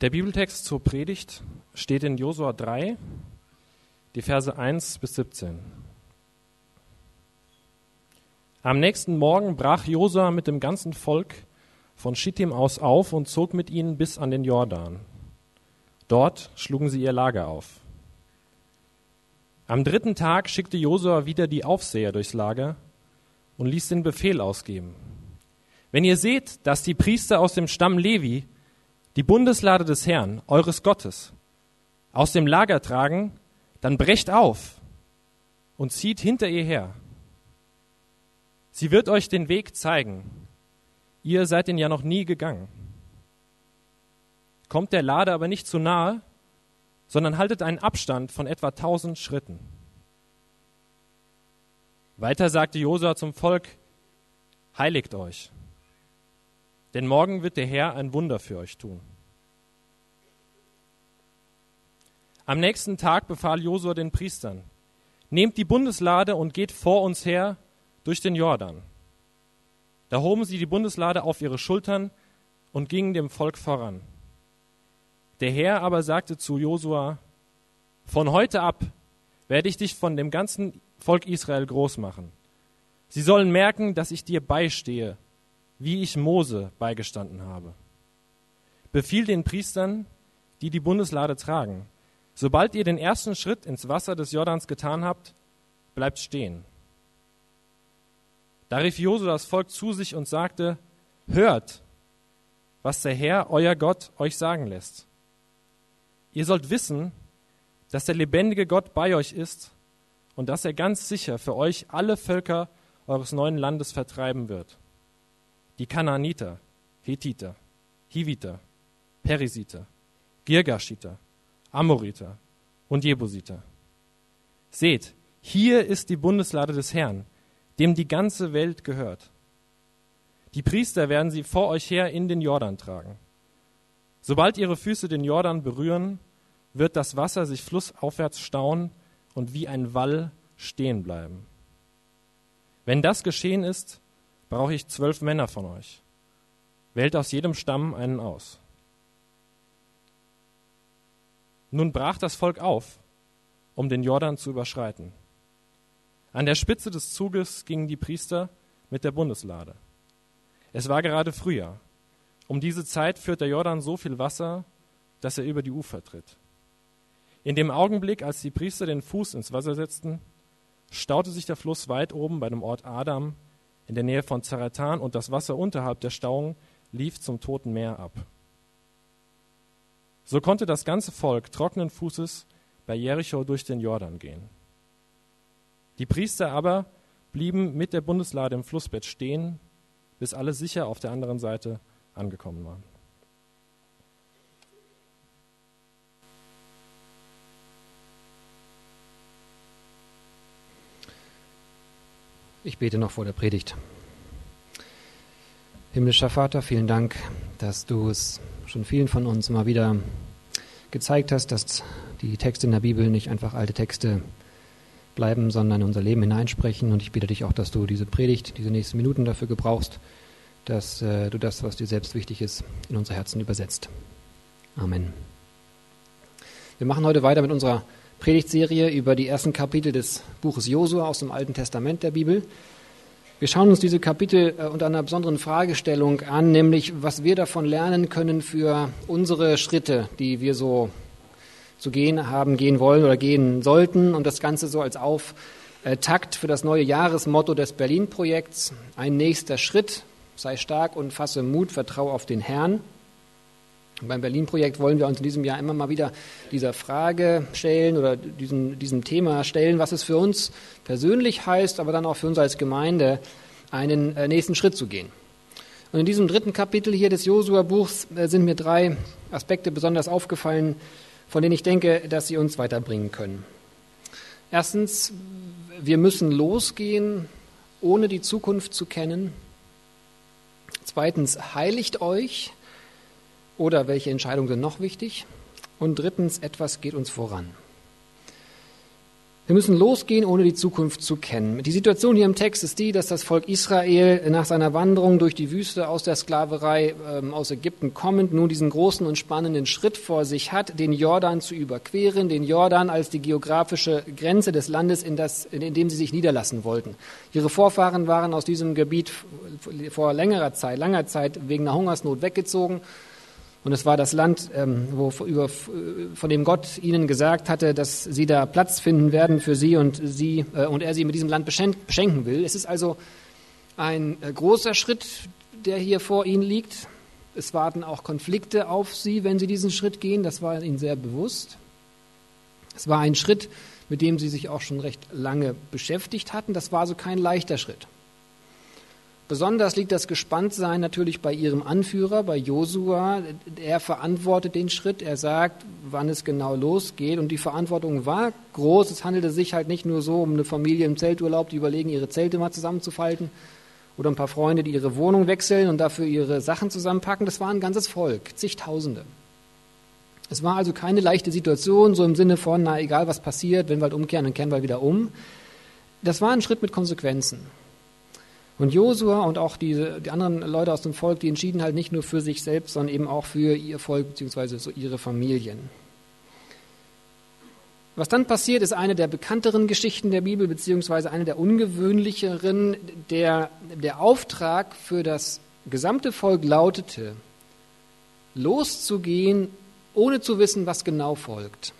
Der Bibeltext zur Predigt steht in Josua 3, die Verse 1 bis 17. Am nächsten Morgen brach Josua mit dem ganzen Volk von Schittim aus auf und zog mit ihnen bis an den Jordan. Dort schlugen sie ihr Lager auf. Am dritten Tag schickte Josua wieder die Aufseher durchs Lager und ließ den Befehl ausgeben. Wenn ihr seht, dass die Priester aus dem Stamm Levi die Bundeslade des Herrn, eures Gottes, aus dem Lager tragen, dann brecht auf und zieht hinter ihr her. Sie wird euch den Weg zeigen. Ihr seid ihn ja noch nie gegangen. Kommt der Lade aber nicht zu nahe, sondern haltet einen Abstand von etwa tausend Schritten. Weiter sagte Josua zum Volk, heiligt euch, denn morgen wird der Herr ein Wunder für euch tun. Am nächsten Tag befahl Josua den Priestern, nehmt die Bundeslade und geht vor uns her durch den Jordan. Da hoben sie die Bundeslade auf ihre Schultern und gingen dem Volk voran. Der Herr aber sagte zu Josua, von heute ab werde ich dich von dem ganzen Volk Israel groß machen. Sie sollen merken, dass ich dir beistehe wie ich Mose beigestanden habe. Befiehl den Priestern, die die Bundeslade tragen, sobald ihr den ersten Schritt ins Wasser des Jordans getan habt, bleibt stehen. Da rief Josua das Volk zu sich und sagte, hört, was der Herr, euer Gott, euch sagen lässt. Ihr sollt wissen, dass der lebendige Gott bei euch ist und dass er ganz sicher für euch alle Völker eures neuen Landes vertreiben wird die Kanaaniter, Hethiter, Hiviter, Perisiter, Girgashiter, Amoriter und Jebusiter. Seht, hier ist die Bundeslade des Herrn, dem die ganze Welt gehört. Die Priester werden sie vor euch her in den Jordan tragen. Sobald ihre Füße den Jordan berühren, wird das Wasser sich flussaufwärts stauen und wie ein Wall stehen bleiben. Wenn das geschehen ist, brauche ich zwölf Männer von euch. Wählt aus jedem Stamm einen aus. Nun brach das Volk auf, um den Jordan zu überschreiten. An der Spitze des Zuges gingen die Priester mit der Bundeslade. Es war gerade Frühjahr. Um diese Zeit führt der Jordan so viel Wasser, dass er über die Ufer tritt. In dem Augenblick, als die Priester den Fuß ins Wasser setzten, staute sich der Fluss weit oben bei dem Ort Adam in der Nähe von Zaratan und das Wasser unterhalb der Stauung lief zum Toten Meer ab. So konnte das ganze Volk trockenen Fußes bei Jericho durch den Jordan gehen. Die Priester aber blieben mit der Bundeslade im Flussbett stehen, bis alle sicher auf der anderen Seite angekommen waren. Ich bete noch vor der Predigt. Himmlischer Vater, vielen Dank, dass du es schon vielen von uns mal wieder gezeigt hast, dass die Texte in der Bibel nicht einfach alte Texte bleiben, sondern in unser Leben hineinsprechen. Und ich bitte dich auch, dass du diese Predigt, diese nächsten Minuten dafür gebrauchst, dass äh, du das, was dir selbst wichtig ist, in unser Herzen übersetzt. Amen. Wir machen heute weiter mit unserer Predigtserie über die ersten Kapitel des Buches Josua aus dem Alten Testament der Bibel. Wir schauen uns diese Kapitel äh, unter einer besonderen Fragestellung an, nämlich was wir davon lernen können für unsere Schritte, die wir so zu gehen haben, gehen wollen oder gehen sollten und das Ganze so als Auftakt für das neue Jahresmotto des Berlin-Projekts. Ein nächster Schritt, sei stark und fasse Mut, vertraue auf den Herrn. Beim Berlin-Projekt wollen wir uns in diesem Jahr immer mal wieder dieser Frage stellen oder diesem, diesem Thema stellen, was es für uns persönlich heißt, aber dann auch für uns als Gemeinde, einen äh, nächsten Schritt zu gehen. Und in diesem dritten Kapitel hier des Josua-Buchs äh, sind mir drei Aspekte besonders aufgefallen, von denen ich denke, dass sie uns weiterbringen können. Erstens, wir müssen losgehen, ohne die Zukunft zu kennen. Zweitens, heiligt euch oder welche Entscheidungen sind noch wichtig? Und drittens, etwas geht uns voran. Wir müssen losgehen, ohne die Zukunft zu kennen. Die Situation hier im Text ist die, dass das Volk Israel nach seiner Wanderung durch die Wüste aus der Sklaverei ähm, aus Ägypten kommend nun diesen großen und spannenden Schritt vor sich hat, den Jordan zu überqueren, den Jordan als die geografische Grenze des Landes, in, das, in dem sie sich niederlassen wollten. Ihre Vorfahren waren aus diesem Gebiet vor längerer Zeit, langer Zeit wegen einer Hungersnot weggezogen und es war das Land, ähm, wo, über, von dem Gott ihnen gesagt hatte, dass sie da Platz finden werden für sie und, sie, äh, und er sie mit diesem Land beschenken will. Es ist also ein äh, großer Schritt, der hier vor ihnen liegt. Es warten auch Konflikte auf sie, wenn sie diesen Schritt gehen. Das war ihnen sehr bewusst. Es war ein Schritt, mit dem sie sich auch schon recht lange beschäftigt hatten. Das war also kein leichter Schritt. Besonders liegt das Gespanntsein natürlich bei ihrem Anführer, bei Josua. Er verantwortet den Schritt, er sagt, wann es genau losgeht. Und die Verantwortung war groß. Es handelte sich halt nicht nur so um eine Familie im Zelturlaub, die überlegen, ihre Zelte mal zusammenzufalten. Oder ein paar Freunde, die ihre Wohnung wechseln und dafür ihre Sachen zusammenpacken. Das war ein ganzes Volk, zigtausende. Es war also keine leichte Situation, so im Sinne von, na egal was passiert, wenn wir halt umkehren, dann kehren wir wieder um. Das war ein Schritt mit Konsequenzen. Und Josua und auch diese, die anderen Leute aus dem Volk, die entschieden halt nicht nur für sich selbst, sondern eben auch für ihr Volk bzw. So ihre Familien. Was dann passiert, ist eine der bekannteren Geschichten der Bibel, beziehungsweise eine der ungewöhnlicheren. Der, der Auftrag für das gesamte Volk lautete, loszugehen, ohne zu wissen, was genau folgt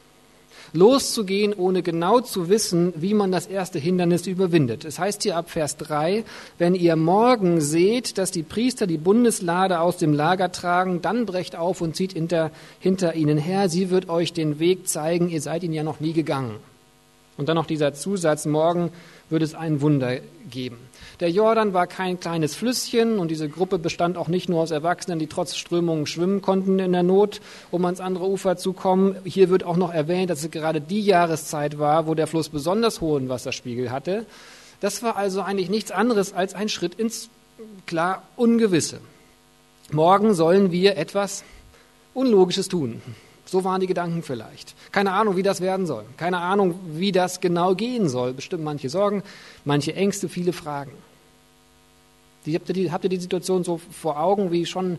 loszugehen, ohne genau zu wissen, wie man das erste Hindernis überwindet. Es heißt hier ab Vers 3, wenn ihr morgen seht, dass die Priester die Bundeslade aus dem Lager tragen, dann brecht auf und zieht hinter, hinter ihnen her. Sie wird euch den Weg zeigen. Ihr seid ihn ja noch nie gegangen. Und dann noch dieser Zusatz, morgen wird es ein Wunder geben. Der Jordan war kein kleines Flüsschen und diese Gruppe bestand auch nicht nur aus Erwachsenen, die trotz Strömungen schwimmen konnten in der Not, um ans andere Ufer zu kommen. Hier wird auch noch erwähnt, dass es gerade die Jahreszeit war, wo der Fluss besonders hohen Wasserspiegel hatte. Das war also eigentlich nichts anderes als ein Schritt ins klar Ungewisse. Morgen sollen wir etwas Unlogisches tun. So waren die Gedanken vielleicht. Keine Ahnung, wie das werden soll. Keine Ahnung, wie das genau gehen soll. Bestimmt manche Sorgen, manche Ängste, viele Fragen. Die, habt, ihr die, habt ihr die Situation so vor Augen, wie schon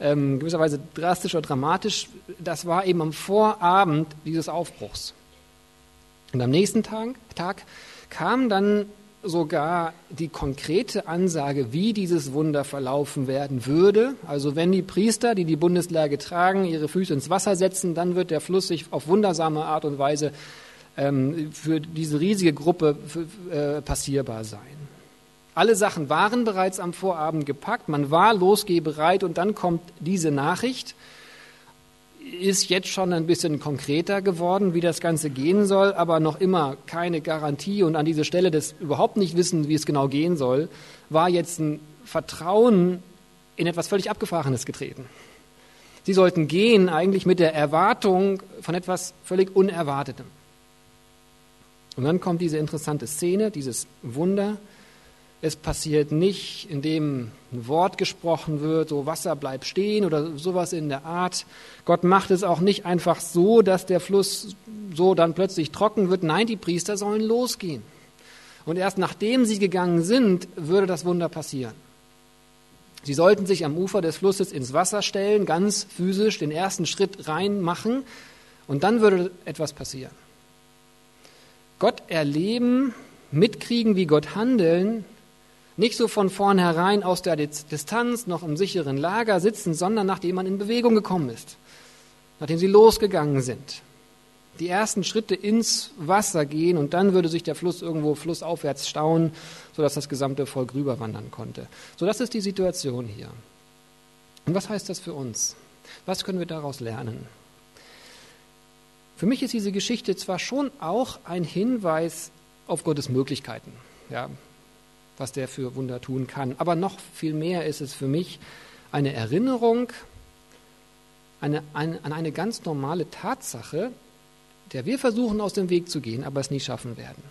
ähm, gewisserweise drastisch oder dramatisch? Das war eben am Vorabend dieses Aufbruchs. Und am nächsten Tag, Tag kam dann sogar die konkrete Ansage, wie dieses Wunder verlaufen werden würde. Also wenn die Priester, die die Bundeslage tragen, ihre Füße ins Wasser setzen, dann wird der Fluss sich auf wundersame Art und Weise ähm, für diese riesige Gruppe äh, passierbar sein. Alle Sachen waren bereits am Vorabend gepackt, man war losgehbereit und dann kommt diese Nachricht. Ist jetzt schon ein bisschen konkreter geworden, wie das Ganze gehen soll, aber noch immer keine Garantie und an diese Stelle des überhaupt nicht wissen, wie es genau gehen soll, war jetzt ein Vertrauen in etwas völlig Abgefahrenes getreten. Sie sollten gehen eigentlich mit der Erwartung von etwas völlig Unerwartetem. Und dann kommt diese interessante Szene, dieses Wunder, es passiert nicht, indem ein Wort gesprochen wird, so Wasser bleibt stehen oder sowas in der Art. Gott macht es auch nicht einfach so, dass der Fluss so dann plötzlich trocken wird. Nein, die Priester sollen losgehen. Und erst nachdem sie gegangen sind, würde das Wunder passieren. Sie sollten sich am Ufer des Flusses ins Wasser stellen, ganz physisch den ersten Schritt rein machen und dann würde etwas passieren. Gott erleben, mitkriegen, wie Gott handeln, nicht so von vornherein aus der Distanz noch im sicheren Lager sitzen, sondern nachdem man in Bewegung gekommen ist, nachdem sie losgegangen sind. Die ersten Schritte ins Wasser gehen und dann würde sich der Fluss irgendwo flussaufwärts stauen, sodass das gesamte Volk rüberwandern konnte. So, das ist die Situation hier. Und was heißt das für uns? Was können wir daraus lernen? Für mich ist diese Geschichte zwar schon auch ein Hinweis auf Gottes Möglichkeiten. Ja, was der für Wunder tun kann. Aber noch viel mehr ist es für mich eine Erinnerung eine, eine, an eine ganz normale Tatsache, der wir versuchen aus dem Weg zu gehen, aber es nie schaffen werden.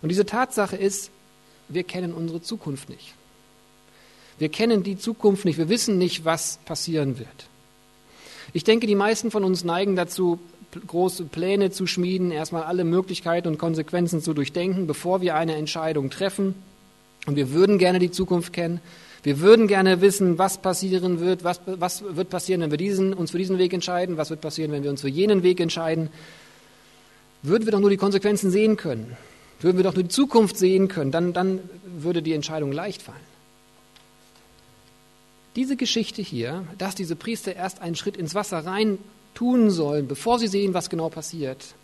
Und diese Tatsache ist, wir kennen unsere Zukunft nicht. Wir kennen die Zukunft nicht, wir wissen nicht, was passieren wird. Ich denke, die meisten von uns neigen dazu, große Pläne zu schmieden, erstmal alle Möglichkeiten und Konsequenzen zu durchdenken, bevor wir eine Entscheidung treffen. Und wir würden gerne die Zukunft kennen. Wir würden gerne wissen, was passieren wird, was, was wird passieren, wenn wir diesen, uns für diesen Weg entscheiden, was wird passieren, wenn wir uns für jenen Weg entscheiden. Würden wir doch nur die Konsequenzen sehen können, würden wir doch nur die Zukunft sehen können, dann, dann würde die Entscheidung leicht fallen. Diese Geschichte hier, dass diese Priester erst einen Schritt ins Wasser rein tun sollen, bevor sie sehen, was genau passiert,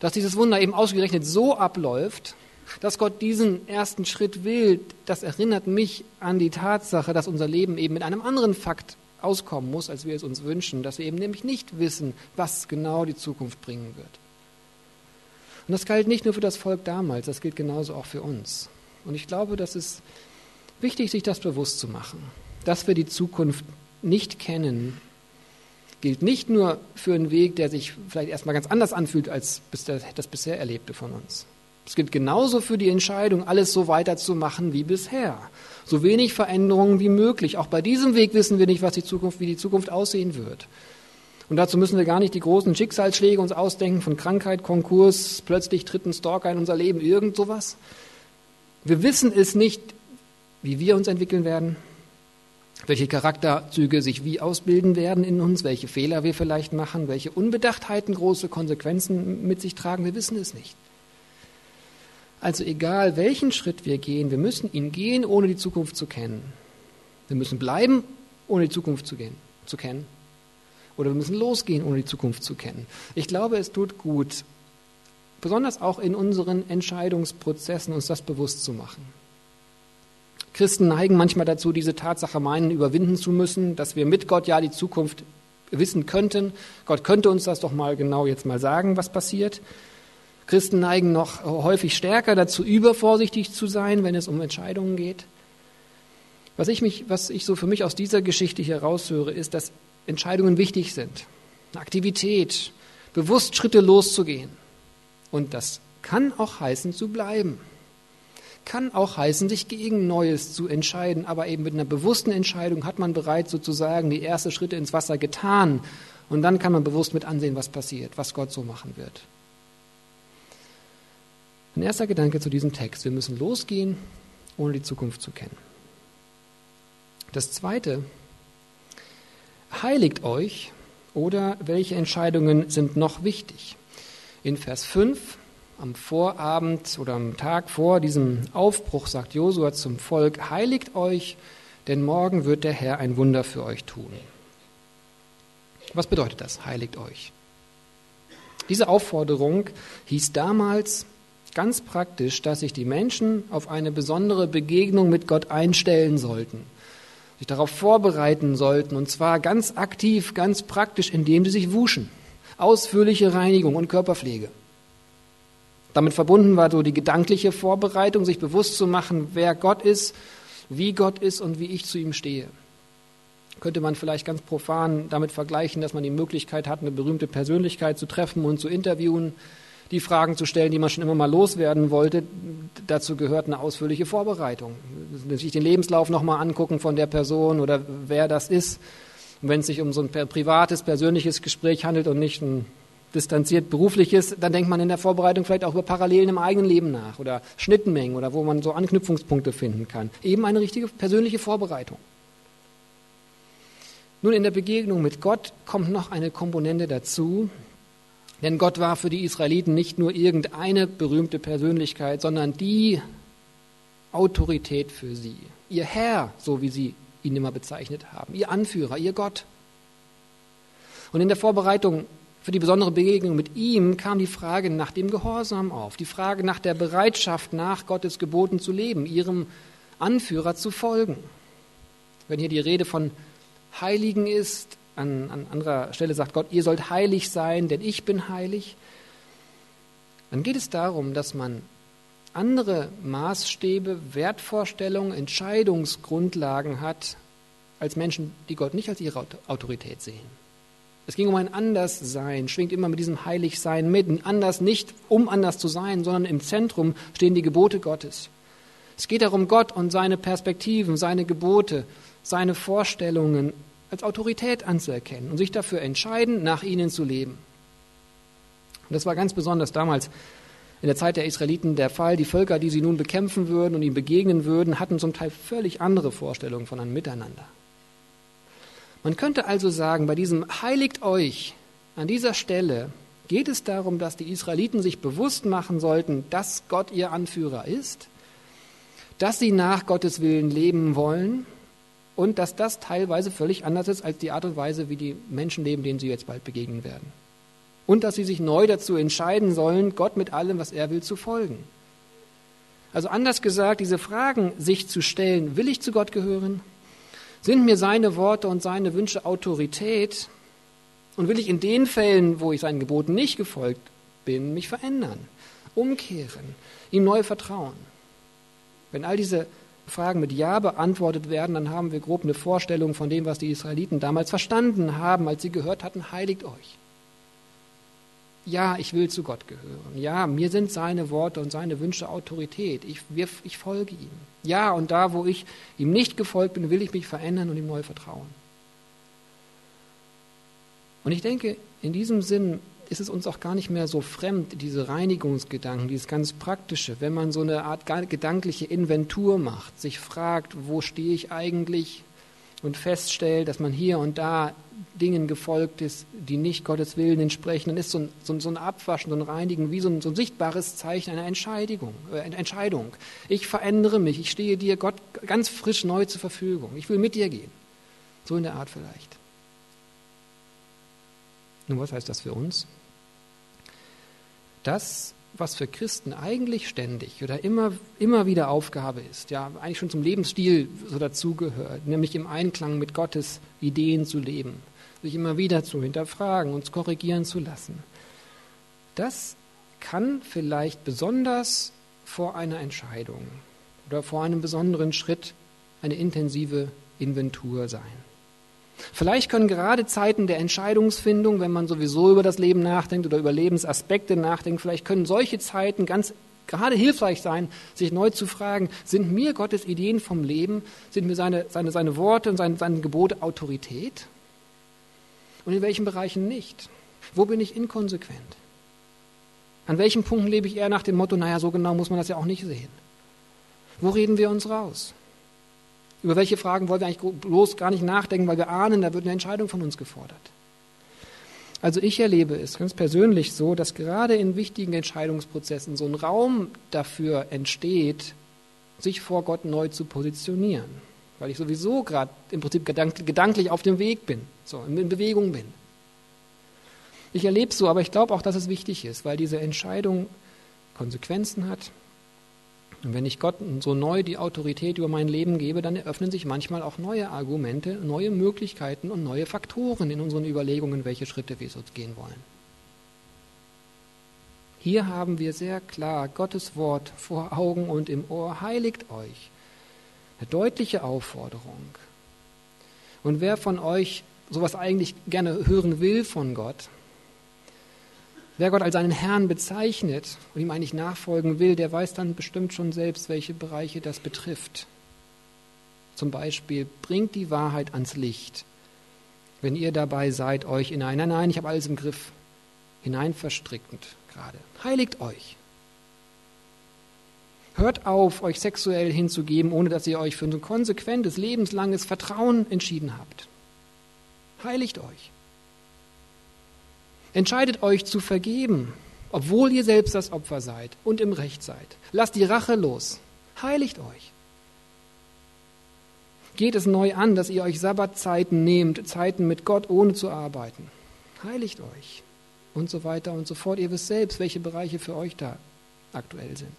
dass dieses Wunder eben ausgerechnet so abläuft, dass Gott diesen ersten Schritt will, das erinnert mich an die Tatsache, dass unser Leben eben mit einem anderen Fakt auskommen muss, als wir es uns wünschen, dass wir eben nämlich nicht wissen, was genau die Zukunft bringen wird. Und das galt nicht nur für das Volk damals, das gilt genauso auch für uns. Und ich glaube, das ist wichtig, sich das bewusst zu machen, dass wir die Zukunft nicht kennen, gilt nicht nur für einen Weg, der sich vielleicht erstmal ganz anders anfühlt als das bisher Erlebte von uns. Es gilt genauso für die Entscheidung, alles so weiterzumachen wie bisher. So wenig Veränderungen wie möglich. Auch bei diesem Weg wissen wir nicht, was die Zukunft, wie die Zukunft aussehen wird. Und dazu müssen wir gar nicht die großen Schicksalsschläge uns ausdenken von Krankheit, Konkurs, plötzlich tritt ein Stalker in unser Leben, irgend sowas. Wir wissen es nicht, wie wir uns entwickeln werden, welche Charakterzüge sich wie ausbilden werden in uns, welche Fehler wir vielleicht machen, welche Unbedachtheiten große Konsequenzen mit sich tragen. Wir wissen es nicht. Also egal, welchen Schritt wir gehen, wir müssen ihn gehen, ohne die Zukunft zu kennen. Wir müssen bleiben, ohne die Zukunft zu, gehen, zu kennen. Oder wir müssen losgehen, ohne die Zukunft zu kennen. Ich glaube, es tut gut, besonders auch in unseren Entscheidungsprozessen uns das bewusst zu machen. Christen neigen manchmal dazu, diese Tatsache meinen, überwinden zu müssen, dass wir mit Gott ja die Zukunft wissen könnten. Gott könnte uns das doch mal genau jetzt mal sagen, was passiert. Christen neigen noch häufig stärker dazu, übervorsichtig zu sein, wenn es um Entscheidungen geht. Was ich, mich, was ich so für mich aus dieser Geschichte hier raushöre, ist, dass Entscheidungen wichtig sind. Aktivität, bewusst Schritte loszugehen. Und das kann auch heißen, zu bleiben. Kann auch heißen, sich gegen Neues zu entscheiden. Aber eben mit einer bewussten Entscheidung hat man bereits sozusagen die ersten Schritte ins Wasser getan. Und dann kann man bewusst mit ansehen, was passiert, was Gott so machen wird. Ein erster Gedanke zu diesem Text. Wir müssen losgehen, ohne die Zukunft zu kennen. Das zweite, heiligt euch oder welche Entscheidungen sind noch wichtig? In Vers 5 am Vorabend oder am Tag vor diesem Aufbruch sagt Josua zum Volk, heiligt euch, denn morgen wird der Herr ein Wunder für euch tun. Was bedeutet das, heiligt euch? Diese Aufforderung hieß damals, ganz praktisch, dass sich die Menschen auf eine besondere Begegnung mit Gott einstellen sollten, sich darauf vorbereiten sollten, und zwar ganz aktiv, ganz praktisch, indem sie sich wuschen. Ausführliche Reinigung und Körperpflege. Damit verbunden war so die gedankliche Vorbereitung, sich bewusst zu machen, wer Gott ist, wie Gott ist und wie ich zu ihm stehe. Könnte man vielleicht ganz profan damit vergleichen, dass man die Möglichkeit hat, eine berühmte Persönlichkeit zu treffen und zu interviewen, die Fragen zu stellen, die man schon immer mal loswerden wollte. Dazu gehört eine ausführliche Vorbereitung. Sich den Lebenslauf nochmal angucken von der Person oder wer das ist. Und wenn es sich um so ein privates, persönliches Gespräch handelt und nicht ein distanziert berufliches, dann denkt man in der Vorbereitung vielleicht auch über Parallelen im eigenen Leben nach oder Schnittmengen oder wo man so Anknüpfungspunkte finden kann. Eben eine richtige persönliche Vorbereitung. Nun, in der Begegnung mit Gott kommt noch eine Komponente dazu, denn Gott war für die Israeliten nicht nur irgendeine berühmte Persönlichkeit, sondern die Autorität für sie. Ihr Herr, so wie sie ihn immer bezeichnet haben. Ihr Anführer, ihr Gott. Und in der Vorbereitung für die besondere Begegnung mit ihm kam die Frage nach dem Gehorsam auf, die Frage nach der Bereitschaft, nach Gottes Geboten zu leben, ihrem Anführer zu folgen. Wenn hier die Rede von Heiligen ist, an, an anderer Stelle sagt Gott, ihr sollt heilig sein, denn ich bin heilig. Dann geht es darum, dass man andere Maßstäbe, Wertvorstellungen, Entscheidungsgrundlagen hat als Menschen, die Gott nicht als ihre Autorität sehen. Es ging um ein Anderssein, schwingt immer mit diesem Heiligsein mit. Ein anders nicht, um anders zu sein, sondern im Zentrum stehen die Gebote Gottes. Es geht darum, Gott und seine Perspektiven, seine Gebote, seine Vorstellungen als Autorität anzuerkennen und sich dafür entscheiden, nach ihnen zu leben. das war ganz besonders damals in der Zeit der Israeliten der Fall. Die Völker, die sie nun bekämpfen würden und ihm begegnen würden, hatten zum Teil völlig andere Vorstellungen von einem Miteinander. Man könnte also sagen, bei diesem Heiligt euch an dieser Stelle geht es darum, dass die Israeliten sich bewusst machen sollten, dass Gott ihr Anführer ist, dass sie nach Gottes Willen leben wollen und dass das teilweise völlig anders ist als die Art und Weise, wie die Menschen leben, denen sie jetzt bald begegnen werden. Und dass sie sich neu dazu entscheiden sollen, Gott mit allem, was er will, zu folgen. Also anders gesagt, diese Fragen sich zu stellen, will ich zu Gott gehören? Sind mir seine Worte und seine Wünsche Autorität? Und will ich in den Fällen, wo ich seinen Geboten nicht gefolgt bin, mich verändern, umkehren, ihm neu vertrauen? Wenn all diese Fragen mit Ja beantwortet werden, dann haben wir grob eine Vorstellung von dem, was die Israeliten damals verstanden haben, als sie gehört hatten, heiligt euch. Ja, ich will zu Gott gehören. Ja, mir sind seine Worte und seine Wünsche Autorität. Ich, wir, ich folge ihm. Ja, und da, wo ich ihm nicht gefolgt bin, will ich mich verändern und ihm neu vertrauen. Und ich denke, in diesem Sinn ist es uns auch gar nicht mehr so fremd, diese Reinigungsgedanken, dieses ganz Praktische, wenn man so eine Art gedankliche Inventur macht, sich fragt, wo stehe ich eigentlich und feststellt, dass man hier und da Dingen gefolgt ist, die nicht Gottes Willen entsprechen, dann ist so ein, so, so ein Abwaschen, so ein Reinigen wie so ein, so ein sichtbares Zeichen einer Entscheidung, äh, Entscheidung. Ich verändere mich, ich stehe dir Gott ganz frisch neu zur Verfügung. Ich will mit dir gehen. So in der Art vielleicht. Nun, was heißt das für uns? Das, was für Christen eigentlich ständig oder immer, immer wieder Aufgabe ist, ja, eigentlich schon zum Lebensstil so dazugehört, nämlich im Einklang mit Gottes Ideen zu leben, sich immer wieder zu hinterfragen, uns korrigieren zu lassen. Das kann vielleicht besonders vor einer Entscheidung oder vor einem besonderen Schritt eine intensive Inventur sein. Vielleicht können gerade Zeiten der Entscheidungsfindung, wenn man sowieso über das Leben nachdenkt oder über Lebensaspekte nachdenkt, vielleicht können solche Zeiten ganz gerade hilfreich sein, sich neu zu fragen, sind mir Gottes Ideen vom Leben, sind mir seine, seine, seine Worte und seine, seine Gebote Autorität? Und in welchen Bereichen nicht? Wo bin ich inkonsequent? An welchen Punkten lebe ich eher nach dem Motto, naja, so genau muss man das ja auch nicht sehen? Wo reden wir uns raus? Über welche Fragen wollen wir eigentlich bloß gar nicht nachdenken, weil wir ahnen, da wird eine Entscheidung von uns gefordert. Also ich erlebe es ganz persönlich so, dass gerade in wichtigen Entscheidungsprozessen so ein Raum dafür entsteht, sich vor Gott neu zu positionieren, weil ich sowieso gerade im Prinzip gedanklich auf dem Weg bin, so in Bewegung bin. Ich erlebe es so, aber ich glaube auch, dass es wichtig ist, weil diese Entscheidung Konsequenzen hat, und wenn ich Gott so neu die Autorität über mein Leben gebe, dann eröffnen sich manchmal auch neue Argumente, neue Möglichkeiten und neue Faktoren in unseren Überlegungen, welche Schritte wir so gehen wollen. Hier haben wir sehr klar Gottes Wort vor Augen und im Ohr. Heiligt euch. Eine deutliche Aufforderung. Und wer von euch sowas eigentlich gerne hören will von Gott, Wer Gott als seinen Herrn bezeichnet und ihm eigentlich nachfolgen will, der weiß dann bestimmt schon selbst, welche Bereiche das betrifft. Zum Beispiel, bringt die Wahrheit ans Licht, wenn ihr dabei seid, euch in einer, nein, ich habe alles im Griff, hinein verstrickend gerade. Heiligt euch. Hört auf, euch sexuell hinzugeben, ohne dass ihr euch für ein konsequentes, lebenslanges Vertrauen entschieden habt. Heiligt euch. Entscheidet euch zu vergeben, obwohl ihr selbst das Opfer seid und im Recht seid. Lasst die Rache los. Heiligt euch. Geht es neu an, dass ihr euch Sabbatzeiten nehmt, Zeiten mit Gott, ohne zu arbeiten. Heiligt euch. Und so weiter und so fort. Ihr wisst selbst, welche Bereiche für euch da aktuell sind.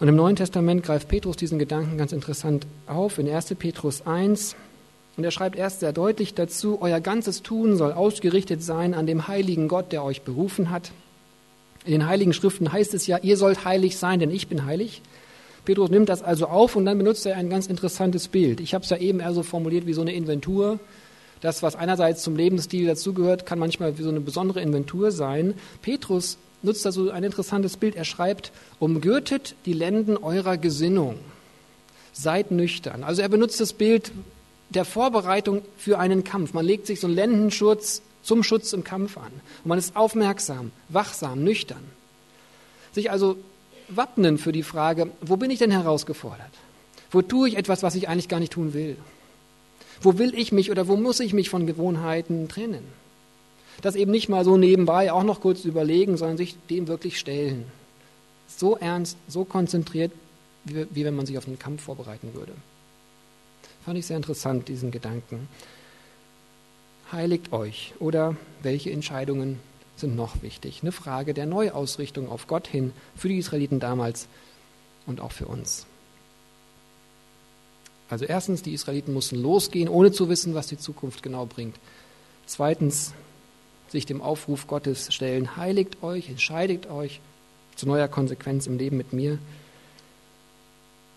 Und im Neuen Testament greift Petrus diesen Gedanken ganz interessant auf. In 1. Petrus 1, und er schreibt erst sehr deutlich dazu, euer ganzes Tun soll ausgerichtet sein an dem heiligen Gott, der euch berufen hat. In den heiligen Schriften heißt es ja, ihr sollt heilig sein, denn ich bin heilig. Petrus nimmt das also auf und dann benutzt er ein ganz interessantes Bild. Ich habe es ja eben eher so formuliert wie so eine Inventur. Das, was einerseits zum Lebensstil dazugehört, kann manchmal wie so eine besondere Inventur sein. Petrus nutzt da so ein interessantes Bild. Er schreibt, umgürtet die Lenden eurer Gesinnung. Seid nüchtern. Also er benutzt das Bild der Vorbereitung für einen Kampf. Man legt sich so einen Lendenschutz zum Schutz im Kampf an. Und man ist aufmerksam, wachsam, nüchtern. Sich also wappnen für die Frage, wo bin ich denn herausgefordert? Wo tue ich etwas, was ich eigentlich gar nicht tun will? Wo will ich mich oder wo muss ich mich von Gewohnheiten trennen? Das eben nicht mal so nebenbei auch noch kurz überlegen, sondern sich dem wirklich stellen. So ernst, so konzentriert, wie, wie wenn man sich auf den Kampf vorbereiten würde. Fand ich sehr interessant, diesen Gedanken. Heiligt euch oder welche Entscheidungen sind noch wichtig? Eine Frage der Neuausrichtung auf Gott hin für die Israeliten damals und auch für uns. Also erstens, die Israeliten mussten losgehen, ohne zu wissen, was die Zukunft genau bringt. Zweitens, sich dem Aufruf Gottes stellen, heiligt euch, entscheidet euch zu neuer Konsequenz im Leben mit mir.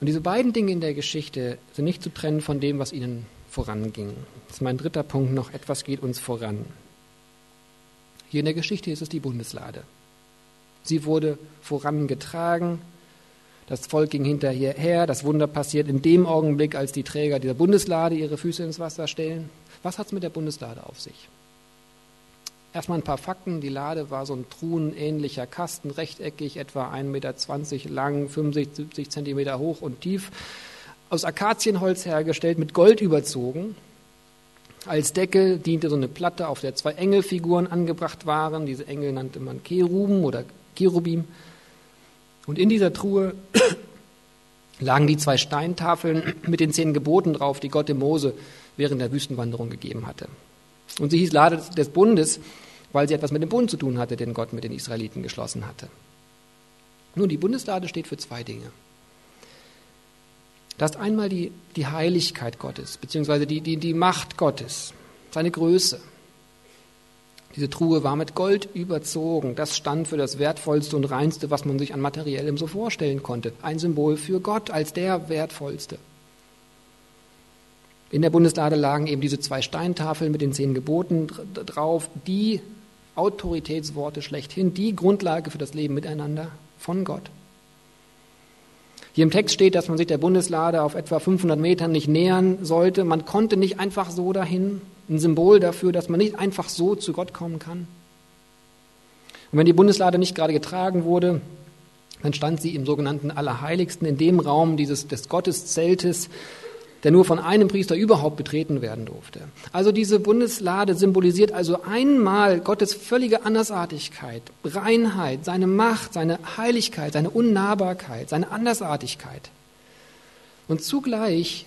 Und diese beiden Dinge in der Geschichte sind nicht zu trennen von dem, was ihnen voranging. Das ist mein dritter Punkt noch, etwas geht uns voran. Hier in der Geschichte ist es die Bundeslade. Sie wurde vorangetragen, das Volk ging hinterher her, das Wunder passiert in dem Augenblick, als die Träger dieser Bundeslade ihre Füße ins Wasser stellen. Was hat es mit der Bundeslade auf sich? Erstmal ein paar Fakten. Die Lade war so ein truhenähnlicher Kasten, rechteckig, etwa 1,20 Meter lang, 65, 70 Zentimeter hoch und tief, aus Akazienholz hergestellt, mit Gold überzogen. Als Deckel diente so eine Platte, auf der zwei Engelfiguren angebracht waren. Diese Engel nannte man Keruben oder Cherubim. Und in dieser Truhe lagen die zwei Steintafeln mit den zehn Geboten drauf, die Gott dem Mose während der Wüstenwanderung gegeben hatte. Und sie hieß Lade des Bundes, weil sie etwas mit dem Bund zu tun hatte, den Gott mit den Israeliten geschlossen hatte. Nun, die Bundeslade steht für zwei Dinge. Das ist einmal die, die Heiligkeit Gottes, beziehungsweise die, die, die Macht Gottes, seine Größe. Diese Truhe war mit Gold überzogen. Das stand für das Wertvollste und Reinste, was man sich an Materiellem so vorstellen konnte. Ein Symbol für Gott als der Wertvollste. In der Bundeslade lagen eben diese zwei Steintafeln mit den zehn Geboten drauf, die Autoritätsworte schlechthin, die Grundlage für das Leben miteinander von Gott. Hier im Text steht, dass man sich der Bundeslade auf etwa 500 Metern nicht nähern sollte. Man konnte nicht einfach so dahin. Ein Symbol dafür, dass man nicht einfach so zu Gott kommen kann. Und wenn die Bundeslade nicht gerade getragen wurde, dann stand sie im sogenannten Allerheiligsten, in dem Raum dieses, des Gotteszeltes, der nur von einem Priester überhaupt betreten werden durfte. Also diese Bundeslade symbolisiert also einmal Gottes völlige Andersartigkeit, Reinheit, seine Macht, seine Heiligkeit, seine Unnahbarkeit, seine Andersartigkeit. Und zugleich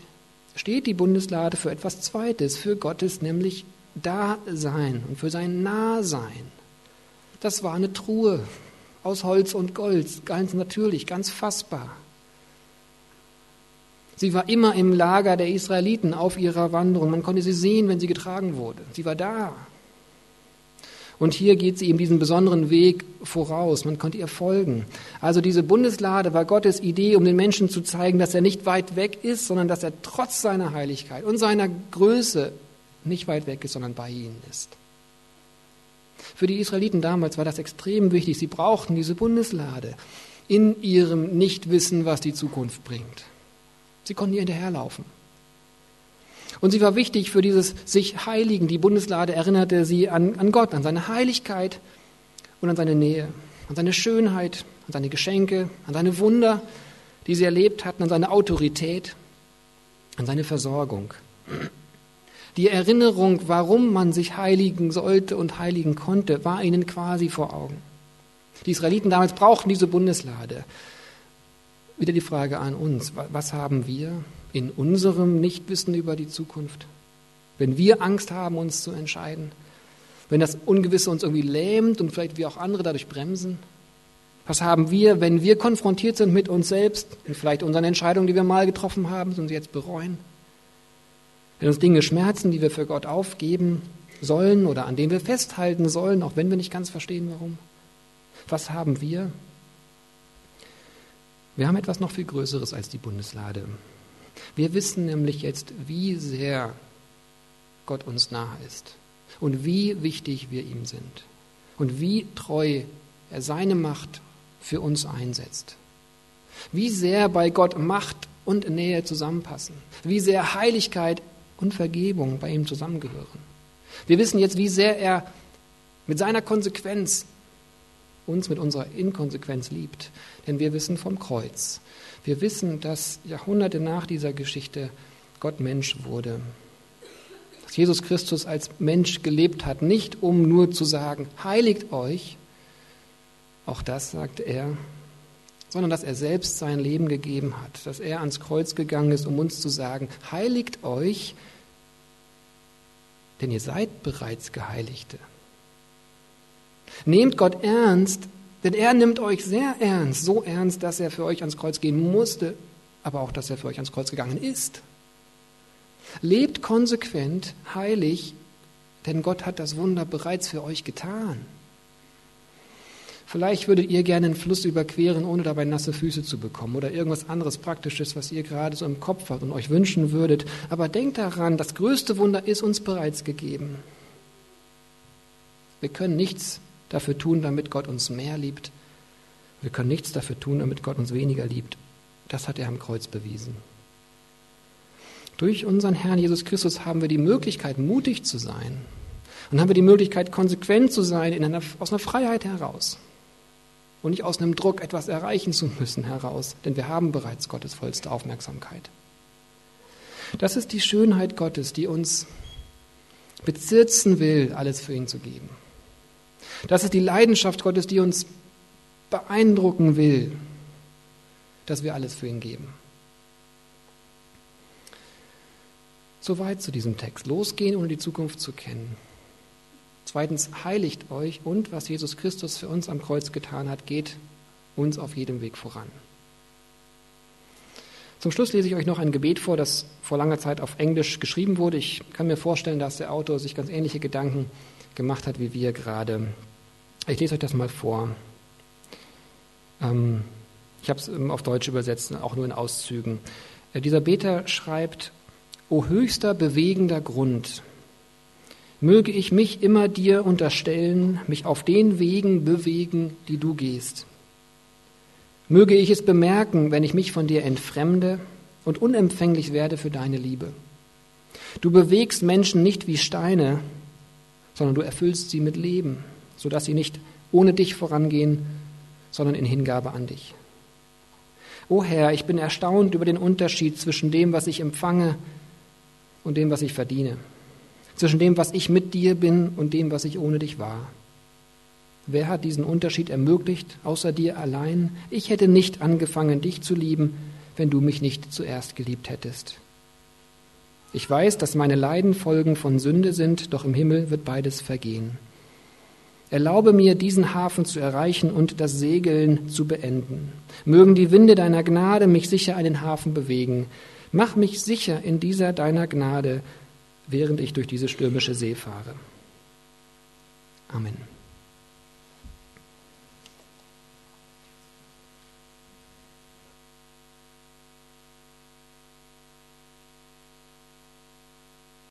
steht die Bundeslade für etwas Zweites, für Gottes, nämlich Dasein und für sein Nahsein. Das war eine Truhe aus Holz und Gold, ganz natürlich, ganz fassbar. Sie war immer im Lager der Israeliten auf ihrer Wanderung. Man konnte sie sehen, wenn sie getragen wurde. Sie war da. Und hier geht sie eben diesen besonderen Weg voraus. Man konnte ihr folgen. Also diese Bundeslade war Gottes Idee, um den Menschen zu zeigen, dass er nicht weit weg ist, sondern dass er trotz seiner Heiligkeit und seiner Größe nicht weit weg ist, sondern bei ihnen ist. Für die Israeliten damals war das extrem wichtig. Sie brauchten diese Bundeslade in ihrem Nichtwissen, was die Zukunft bringt. Sie konnten ihr hinterherlaufen. Und sie war wichtig für dieses sich Heiligen. Die Bundeslade erinnerte sie an, an Gott, an seine Heiligkeit und an seine Nähe, an seine Schönheit, an seine Geschenke, an seine Wunder, die sie erlebt hatten, an seine Autorität, an seine Versorgung. Die Erinnerung, warum man sich heiligen sollte und heiligen konnte, war ihnen quasi vor Augen. Die Israeliten damals brauchten diese Bundeslade. Wieder die Frage an uns, was haben wir in unserem Nichtwissen über die Zukunft? Wenn wir Angst haben, uns zu entscheiden? Wenn das Ungewisse uns irgendwie lähmt und vielleicht wir auch andere dadurch bremsen? Was haben wir, wenn wir konfrontiert sind mit uns selbst und vielleicht unseren Entscheidungen, die wir mal getroffen haben und sie jetzt bereuen? Wenn uns Dinge schmerzen, die wir für Gott aufgeben sollen oder an denen wir festhalten sollen, auch wenn wir nicht ganz verstehen, warum? Was haben wir, wir haben etwas noch viel Größeres als die Bundeslade. Wir wissen nämlich jetzt, wie sehr Gott uns nahe ist und wie wichtig wir ihm sind und wie treu er seine Macht für uns einsetzt. Wie sehr bei Gott Macht und Nähe zusammenpassen. Wie sehr Heiligkeit und Vergebung bei ihm zusammengehören. Wir wissen jetzt, wie sehr er mit seiner Konsequenz uns mit unserer Inkonsequenz liebt. Denn wir wissen vom Kreuz. Wir wissen, dass Jahrhunderte nach dieser Geschichte Gott Mensch wurde. Dass Jesus Christus als Mensch gelebt hat, nicht um nur zu sagen, heiligt euch, auch das sagte er, sondern dass er selbst sein Leben gegeben hat, dass er ans Kreuz gegangen ist, um uns zu sagen, heiligt euch, denn ihr seid bereits Geheiligte. Nehmt Gott ernst, denn er nimmt euch sehr ernst, so ernst, dass er für euch ans Kreuz gehen musste, aber auch, dass er für euch ans Kreuz gegangen ist. Lebt konsequent, heilig, denn Gott hat das Wunder bereits für euch getan. Vielleicht würdet ihr gerne einen Fluss überqueren, ohne dabei nasse Füße zu bekommen oder irgendwas anderes Praktisches, was ihr gerade so im Kopf habt und euch wünschen würdet. Aber denkt daran, das größte Wunder ist uns bereits gegeben. Wir können nichts dafür tun, damit Gott uns mehr liebt. Wir können nichts dafür tun, damit Gott uns weniger liebt. Das hat er am Kreuz bewiesen. Durch unseren Herrn Jesus Christus haben wir die Möglichkeit, mutig zu sein. Und haben wir die Möglichkeit, konsequent zu sein einer, aus einer Freiheit heraus und nicht aus einem Druck, etwas erreichen zu müssen, heraus, denn wir haben bereits Gottes vollste Aufmerksamkeit. Das ist die Schönheit Gottes, die uns bezirzen will, alles für ihn zu geben. Das ist die Leidenschaft Gottes, die uns beeindrucken will, dass wir alles für ihn geben. Soweit zu diesem Text. Losgehen, ohne die Zukunft zu kennen. Zweitens, heiligt euch und was Jesus Christus für uns am Kreuz getan hat, geht uns auf jedem Weg voran. Zum Schluss lese ich euch noch ein Gebet vor, das vor langer Zeit auf Englisch geschrieben wurde. Ich kann mir vorstellen, dass der Autor sich ganz ähnliche Gedanken gemacht hat wie wir gerade. Ich lese euch das mal vor. Ähm, ich habe es auf Deutsch übersetzt, auch nur in Auszügen. Äh, dieser Beter schreibt, O höchster bewegender Grund, möge ich mich immer dir unterstellen, mich auf den Wegen bewegen, die du gehst. Möge ich es bemerken, wenn ich mich von dir entfremde und unempfänglich werde für deine Liebe. Du bewegst Menschen nicht wie Steine, sondern du erfüllst sie mit Leben, sodass sie nicht ohne dich vorangehen, sondern in Hingabe an dich. O Herr, ich bin erstaunt über den Unterschied zwischen dem, was ich empfange und dem, was ich verdiene zwischen dem, was ich mit dir bin und dem, was ich ohne dich war. Wer hat diesen Unterschied ermöglicht, außer dir allein? Ich hätte nicht angefangen, dich zu lieben, wenn du mich nicht zuerst geliebt hättest. Ich weiß, dass meine Leiden Folgen von Sünde sind, doch im Himmel wird beides vergehen. Erlaube mir, diesen Hafen zu erreichen und das Segeln zu beenden. Mögen die Winde deiner Gnade mich sicher an den Hafen bewegen. Mach mich sicher in dieser deiner Gnade, während ich durch diese stürmische See fahre. Amen.